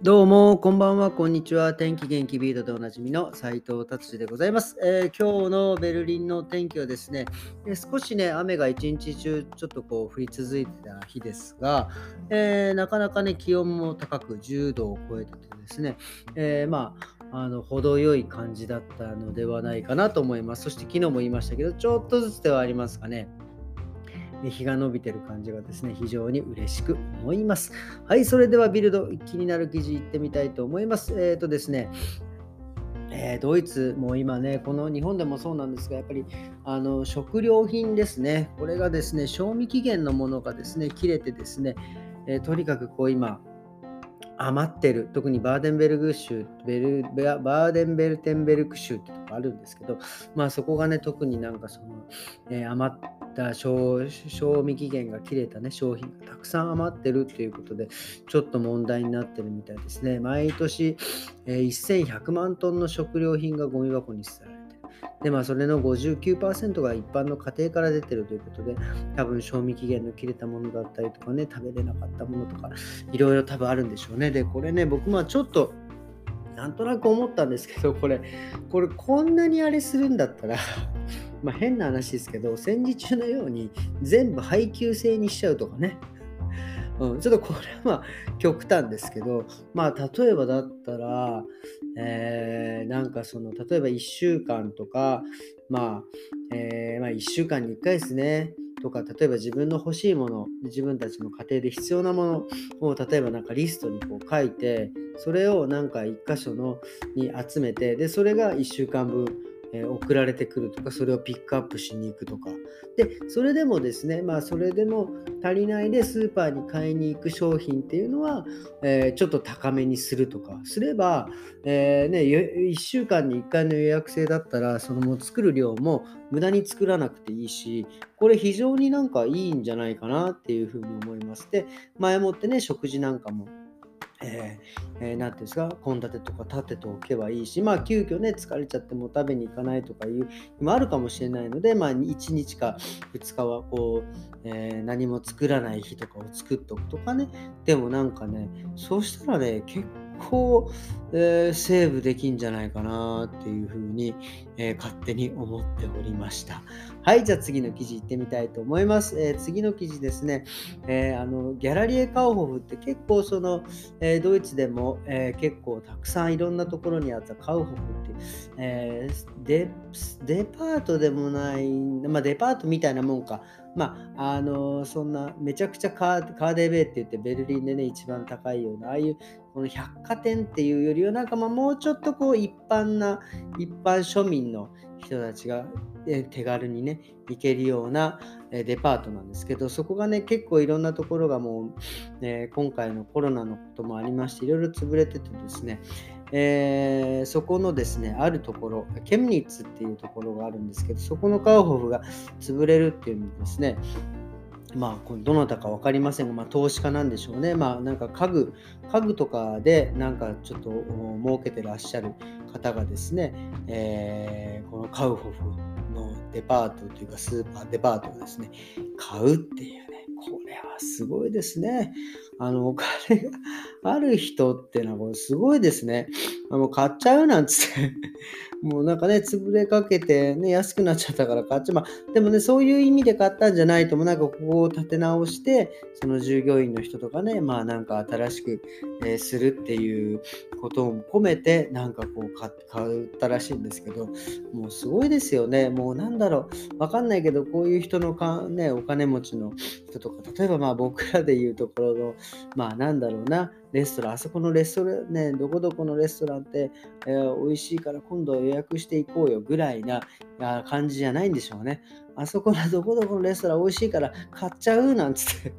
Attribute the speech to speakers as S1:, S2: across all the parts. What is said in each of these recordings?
S1: どうも、こんばんは、こんにちは。天気元気ビートでおなじみの斉藤達治でございます、えー、今日のベルリンの天気はですね、えー、少しね、雨が一日中ちょっとこう降り続いてた日ですが、えー、なかなかね、気温も高く10度を超えててですね、えまあ、あの程よい感じだったのではないかなと思います。そして昨日も言いましたけど、ちょっとずつではありますかね。日が伸びてる感じがですね、非常に嬉しく思います。はい、それではビルド、気になる記事いってみたいと思います。えっ、ー、とですね、え、ドイツも今ね、この日本でもそうなんですが、やっぱりあの食料品ですね、これがですね、賞味期限のものがですね、切れてですね、えー、とにかくこう今、余ってる特にバーデンベルグ州ベルバーデンベルテンベルク州ってとこあるんですけどまあそこがね特になんかその、えー、余った賞味期限が切れたね商品がたくさん余ってるっていうことでちょっと問題になってるみたいですね毎年、えー、1100万トンの食料品がゴミ箱に捨てられてで、まあ、それの59%が一般の家庭から出てるということで、多分賞味期限の切れたものだったりとかね、食べれなかったものとか、いろいろ多分あるんでしょうね。で、これね、僕はちょっと、なんとなく思ったんですけど、これ、これこんなにあれするんだったらまあ変な話ですけど、戦時中のように全部配給制にしちゃうとかね。うん、ちょっとこれは極端ですけど、まあ例えばだったら、えー、なんかその例えば1週間とか、まあ、えー、まあ、1週間に1回ですね。とか例えば自分の欲しいもの自分たちの家庭で必要なものを例えばなんかリストにこう書いてそれをなんか1箇所のに集めてでそれが1週間分え、送られてくるとか、それをピックアップしに行くとか。で、それでもですね、まあ、それでも足りないでスーパーに買いに行く商品っていうのは、えー、ちょっと高めにするとかすれば、えー、ね、1週間に1回の予約制だったら、そのもう作る量も無駄に作らなくていいし、これ非常になんかいいんじゃないかなっていうふうに思います。で、前もってね、食事なんかもえーえー、なんていうんですか、献立とか立てておけばいいし、まあ、急遽ね、疲れちゃっても食べに行かないとかいうのもあるかもしれないので、まあ、1日か2日はこう、えー、何も作らない日とかを作っておくとかね、でもなんかね、そうしたらね、結構、えー、セーブできんじゃないかなっていうふうに、え、勝手に思っておりました。はい、じゃあ次の記事行ってみたいと思います。えー、次の記事ですね、えあのギャラリエ・カウホフって結構その、えドイツでも、え結構たくさんいろんなところにあったカウホフっていう、えデデパートでもない、まあ、デパートみたいなもんか。まあ、あのそんなめちゃくちゃカーカーデベイって言ってベルリンでね一番高いようなああいうこの百貨店っていうよりはなんかまあもうちょっとこう一般な一般庶民の人たちが手軽にね行けるようなデパートなんですけどそこがね結構いろんなところがもう、ね、今回のコロナのこともありましていろいろ潰れててですねえー、そこのですね、あるところ、ケムニッツっていうところがあるんですけど、そこのカウホフが潰れるっていうんですね、まあ、どなたか分かりませんが、まあ、投資家なんでしょうね。まあ、なんか家具、家具とかで、なんかちょっと儲けてらっしゃる方がですね、えー、このカウホフのデパートというか、スーパーデパートをですね、買うっていうね、こはすごいですね。あの、お金がある人ってのは、これすごいですね。もう買っちゃうなんつって もうなんかね、潰れかけてね、安くなっちゃったから買っちゃう。まあ、でもね、そういう意味で買ったんじゃないとも、なんかここを立て直して、その従業員の人とかね、まあなんか新しく、えー、するっていうことを込めて、なんかこう買ったらしいんですけど、もうすごいですよね。もうなんだろう、わかんないけど、こういう人のか、ね、お金持ちの人とか、例えばまあ僕らで言うところの、まあなんだろうな、レストラン、あそこのレストラン、ね、どこどこのレストランって、えー、美味しいから今度予約していこうよぐらいな感じじゃないんでしょうね。あそこのどこどこのレストラン美味しいから買っちゃうなんつって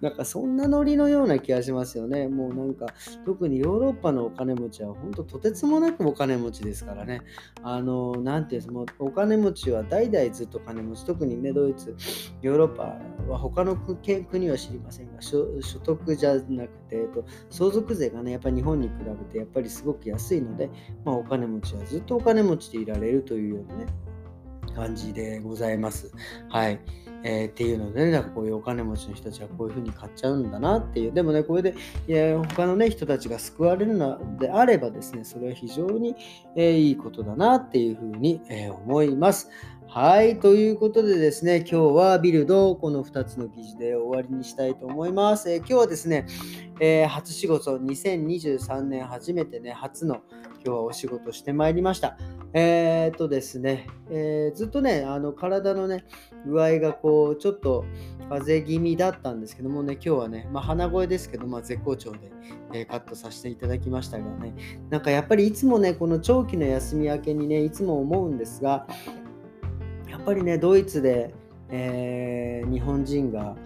S1: なんかそんなノリのような気がしますよね。もうなんか特にヨーロッパのお金持ちは本当とてつもなくお金持ちですからね。あの、なんていうんですか、お金持ちは代々ずっと金持ち、特にね、ドイツ、ヨーロッパは他の国は知りませんが、所得じゃなくて、えっと、相続税がね、やっぱり日本に比べてやっぱりすごく安いので、まあ、お金持ちはずっとお金持ちでいられるというようなね、感じでございます。はい。えー、っていうのでね、だからこういうお金持ちの人たちはこういうふうに買っちゃうんだなっていう、でもね、これでいや他のね、人たちが救われるのであればですね、それは非常に、えー、いいことだなっていうふうに、えー、思います。はい。ということでですね、今日はビルドこの2つの記事で終わりにしたいと思います。えー、今日はですね、えー、初仕事、2023年初めてね、初の今日はお仕事してまいりました。えー、っとですね、え、ずっとね、あの体のね、具合がこう、ちょっと風邪気味だったんですけどもね、今日はね、まあ、鼻声ですけど、まあ、絶好調で、え、カットさせていただきましたがね、なんかやっぱりいつもね、この長期の休み明けにね、いつも思うんですが、ぱりね、ドイツで、えー、日本人が、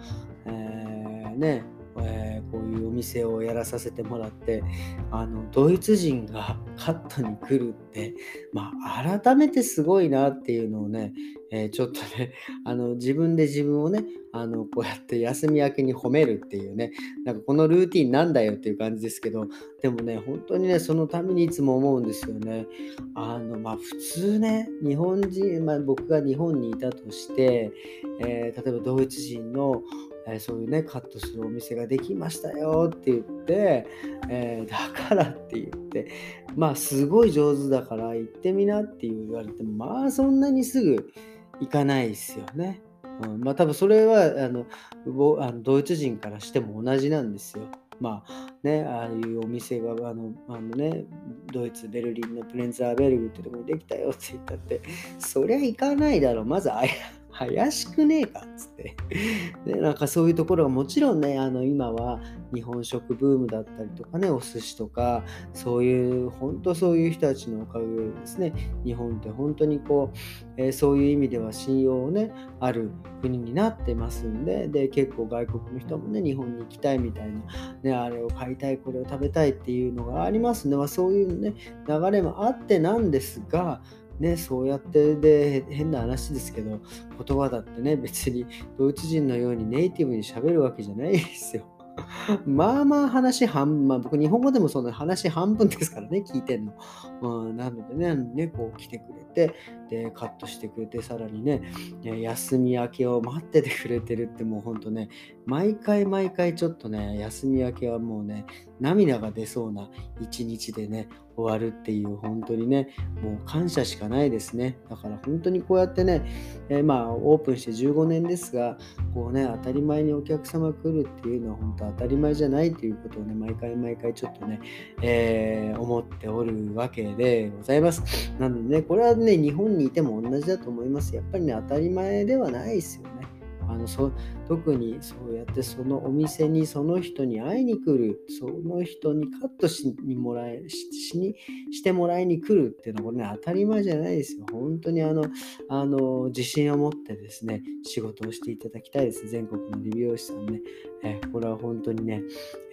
S1: えー、ね、えー、こういうお店をやらさせてもらってあのドイツ人がカットに来るって、まあ、改めてすごいなっていうのをね、えー、ちょっとねあの自分で自分をねあのこうやって休み明けに褒めるっていうねなんかこのルーティンなんだよっていう感じですけどでもね本当にねそのためにいつも思うんですよね。あのまあ普通ね日本人、まあ、僕が日本にいたとして、えー、例えばドイツ人のえそういうねカットするお店ができましたよって言って、えー、だからって言ってまあすごい上手だから行ってみなって言われてもまあそんなにすぐ行かないですよね。うん、まあ多分それはあのあのドイツ人からしても同じなんですよ。まあね、ああいうお店があのあの、ね、ドイツ、ベルリンのプレンツァーベルグってとこにできたよって言ったって、そりゃ行かないだろ。まずあ怪しくねえかっつって。で、なんかそういうところがもちろんね、あの今は日本食ブームだったりとかね、お寿司とか、そういう、本当そういう人たちのおかげでですね、日本って本当にこう、えー、そういう意味では信用をね、ある国になってますんで、で、結構外国の人もね、日本に行きたいみたいな、ね、あれを買いたい、これを食べたいっていうのがありますね。まあ、そういうね、流れもあってなんですが、ね、そうやってで変な話ですけど言葉だってね別にドイツ人のようにネイティブに喋るわけじゃないですよ。まあまあ話半、まあ僕日本語でもその話半分ですからね、聞いてんの。うん、なのでね、ね、こう来てくれて、で、カットしてくれて、さらにね、休み明けを待っててくれてるってもうほんとね、毎回毎回ちょっとね、休み明けはもうね、涙が出そうな一日でね、終わるっていう本当にね、もう感謝しかないですね。だから本当にこうやってね、えー、まあオープンして15年ですが、こうね、当たり前にお客様来るっていうのは本当当たり前じゃないということをね、毎回毎回ちょっとね、えー、思っておるわけでございます。なのでね、これはね、日本にいても同じだと思います。やっぱりね、当たり前ではないですよね。あのそ特にそうやってそのお店にその人に会いに来るその人にカットしにもらえしにしてもらいに来るっていうのはこれね当たり前じゃないですよ。本当にあのあの自信を持ってですね仕事をしていただきたいです。全国の理美容師さんね、えこれは本当にね、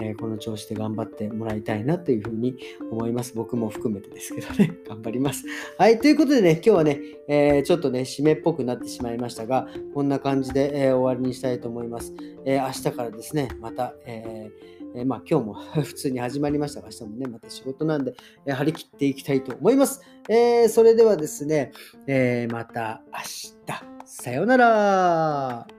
S1: えこの調子で頑張ってもらいたいなというふうに思います。僕も含めてですけどね。頑張ります。はいということでね今日はね、えー、ちょっとね締めっぽくなってしまいましたがこんな感じで、え終わりにしたいと思います。と思いますえー、明日からですね、また、えー、えまあ、今日も 普通に始まりましたが、明日もね、また仕事なんで、え張り切っていきたいと思います。えそれではですね、えまた明日、さようなら。